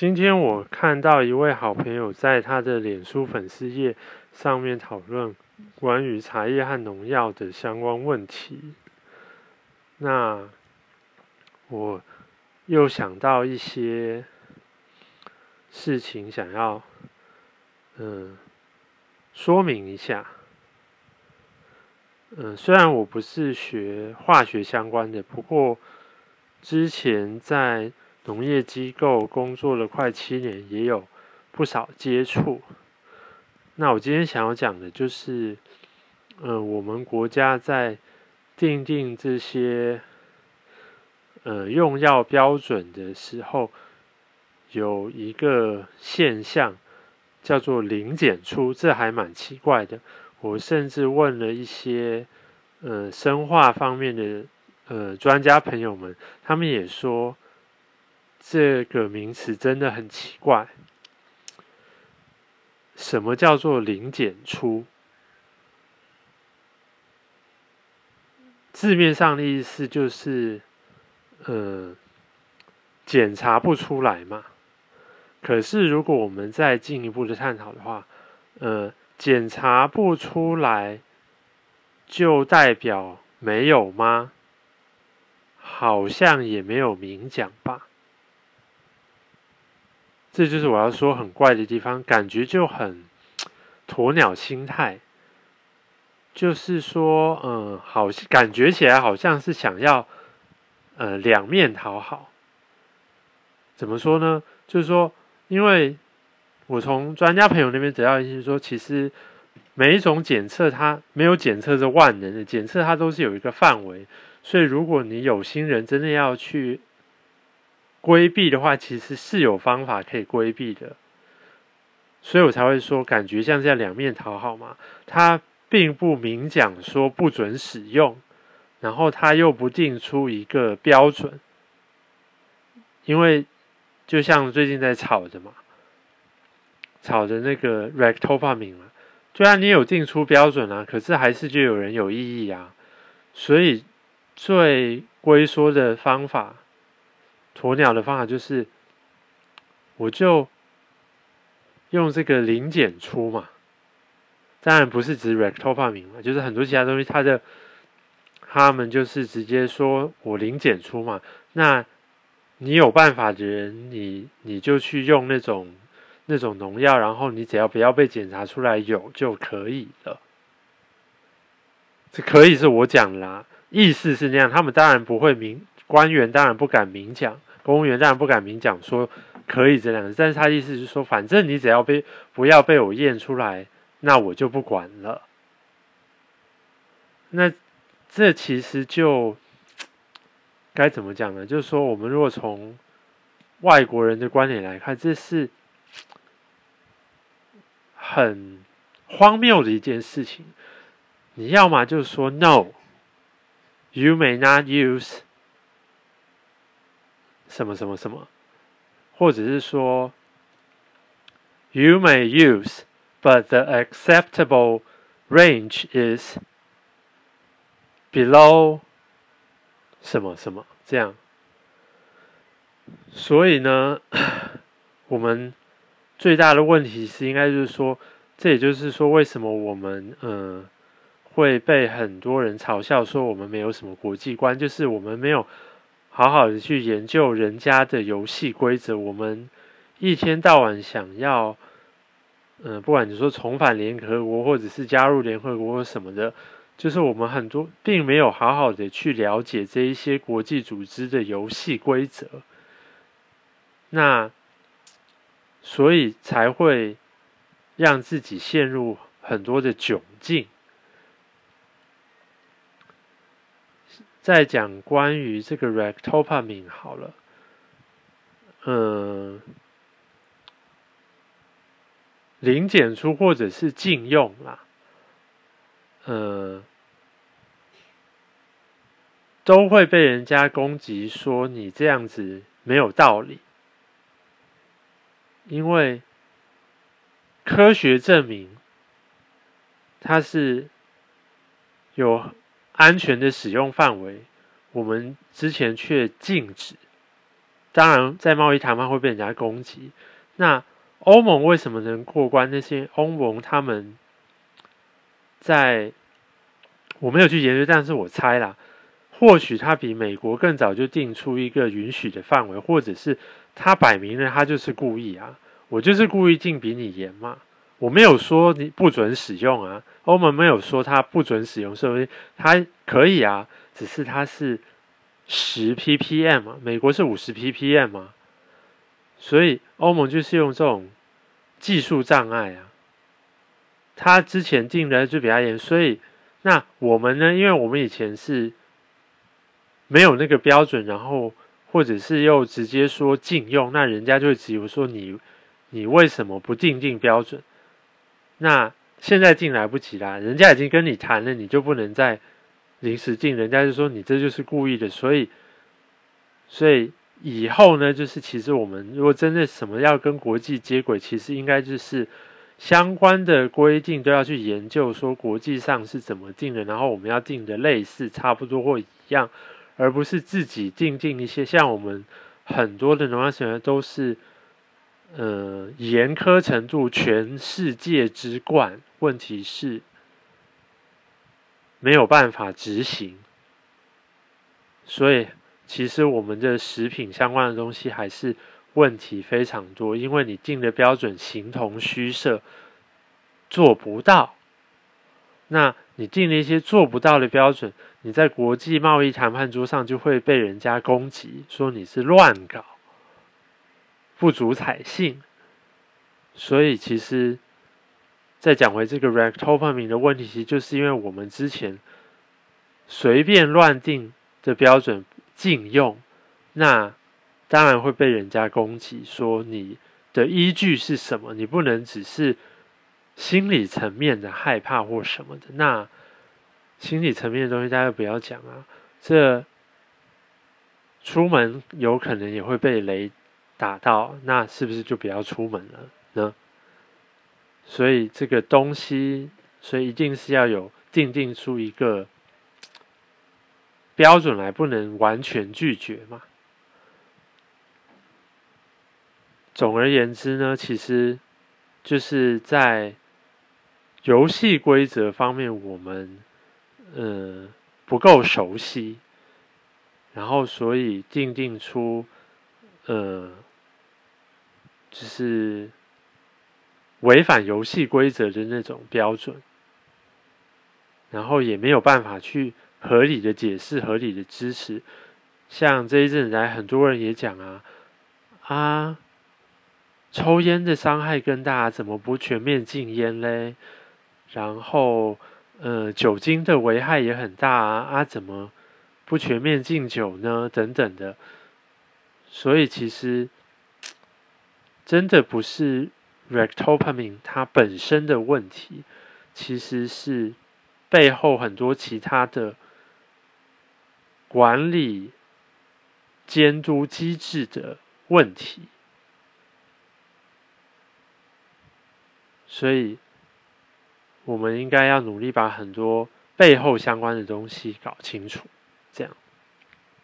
今天我看到一位好朋友在他的脸书粉丝页上面讨论关于茶叶和农药的相关问题。那我又想到一些事情，想要嗯说明一下。嗯，虽然我不是学化学相关的，不过之前在。农业机构工作了快七年，也有不少接触。那我今天想要讲的就是，嗯，我们国家在定定这些呃用药标准的时候，有一个现象叫做零检出，这还蛮奇怪的。我甚至问了一些呃生化方面的呃专家朋友们，他们也说。这个名词真的很奇怪。什么叫做零检出？字面上的意思就是，呃，检查不出来嘛。可是如果我们再进一步的探讨的话，呃，检查不出来，就代表没有吗？好像也没有明讲吧。这就是我要说很怪的地方，感觉就很鸵鸟心态，就是说，嗯，好，感觉起来好像是想要，呃，两面讨好。怎么说呢？就是说，因为我从专家朋友那边得到一些说，其实每一种检测它没有检测是万能的，检测它都是有一个范围，所以如果你有心人真的要去。规避的话，其实是有方法可以规避的，所以我才会说，感觉像这样两面讨好嘛。他并不明讲说不准使用，然后他又不定出一个标准，因为就像最近在炒的嘛，炒的那个 rectopamine 嘛，虽然你有定出标准啊，可是还是就有人有异议啊，所以最龟缩的方法。鸵鸟的方法就是，我就用这个零检出嘛，当然不是指 rectopamine 嘛，就是很多其他东西，它的他们就是直接说我零检出嘛。那你有办法的人，你你就去用那种那种农药，然后你只要不要被检查出来有就可以了。这可以是我讲啦，意思是那样，他们当然不会明官员当然不敢明讲。公务员当然不敢明讲说可以这样，但是他意思就是说，反正你只要被不要被我验出来，那我就不管了。那这其实就该怎么讲呢？就是说，我们如果从外国人的观点来看，这是很荒谬的一件事情。你要么就说 “No”，you may not use。什么什么什么，或者是说，you may use, but the acceptable range is below 什么什么这样。所以呢，我们最大的问题是，应该就是说，这也就是说，为什么我们嗯会被很多人嘲笑说我们没有什么国际观，就是我们没有。好好的去研究人家的游戏规则，我们一天到晚想要，嗯，不管你说重返联合国，或者是加入联合国什么的，就是我们很多并没有好好的去了解这一些国际组织的游戏规则，那所以才会让自己陷入很多的窘境。再讲关于这个 rectopamine 好了，嗯，零检出或者是禁用啦，嗯，都会被人家攻击说你这样子没有道理，因为科学证明它是有。安全的使用范围，我们之前却禁止，当然在贸易谈判会被人家攻击。那欧盟为什么能过关？那些欧盟他们在我没有去研究，但是我猜啦，或许他比美国更早就定出一个允许的范围，或者是他摆明了他就是故意啊，我就是故意禁比你严嘛。我没有说你不准使用啊，欧盟没有说它不准使用所以，它可以啊，只是它是十 ppm 嘛，美国是五十 ppm 嘛，所以欧盟就是用这种技术障碍啊，他之前定的就比较严，所以那我们呢，因为我们以前是没有那个标准，然后或者是又直接说禁用，那人家就会质疑说你你为什么不定定标准？那现在进来不及啦，人家已经跟你谈了，你就不能再临时进，人家就说你这就是故意的，所以，所以以后呢，就是其实我们如果真的什么要跟国际接轨，其实应该就是相关的规定都要去研究，说国际上是怎么定的，然后我们要定的类似、差不多或一样，而不是自己定定一些，像我们很多的农业学员都是。呃，严苛程度全世界之冠，问题是没有办法执行，所以其实我们的食品相关的东西还是问题非常多，因为你定的标准形同虚设，做不到。那你定了一些做不到的标准，你在国际贸易谈判桌上就会被人家攻击，说你是乱搞。不足采信，所以其实再讲回这个 rectopamine 的问题，其实就是因为我们之前随便乱定的标准禁用，那当然会被人家攻击，说你的依据是什么？你不能只是心理层面的害怕或什么的。那心理层面的东西大家不要讲啊，这出门有可能也会被雷。打到那是不是就不要出门了呢？所以这个东西，所以一定是要有定定出一个标准来，不能完全拒绝嘛。总而言之呢，其实就是在游戏规则方面，我们嗯不够熟悉，然后所以定定出呃。就是违反游戏规则的那种标准，然后也没有办法去合理的解释、合理的支持。像这一阵来，很多人也讲啊啊，抽烟的伤害更大，怎么不全面禁烟嘞？然后，呃，酒精的危害也很大啊，啊，怎么不全面禁酒呢？等等的。所以其实。真的不是 rectopamine 它本身的问题，其实是背后很多其他的管理监督机制的问题，所以我们应该要努力把很多背后相关的东西搞清楚，这样。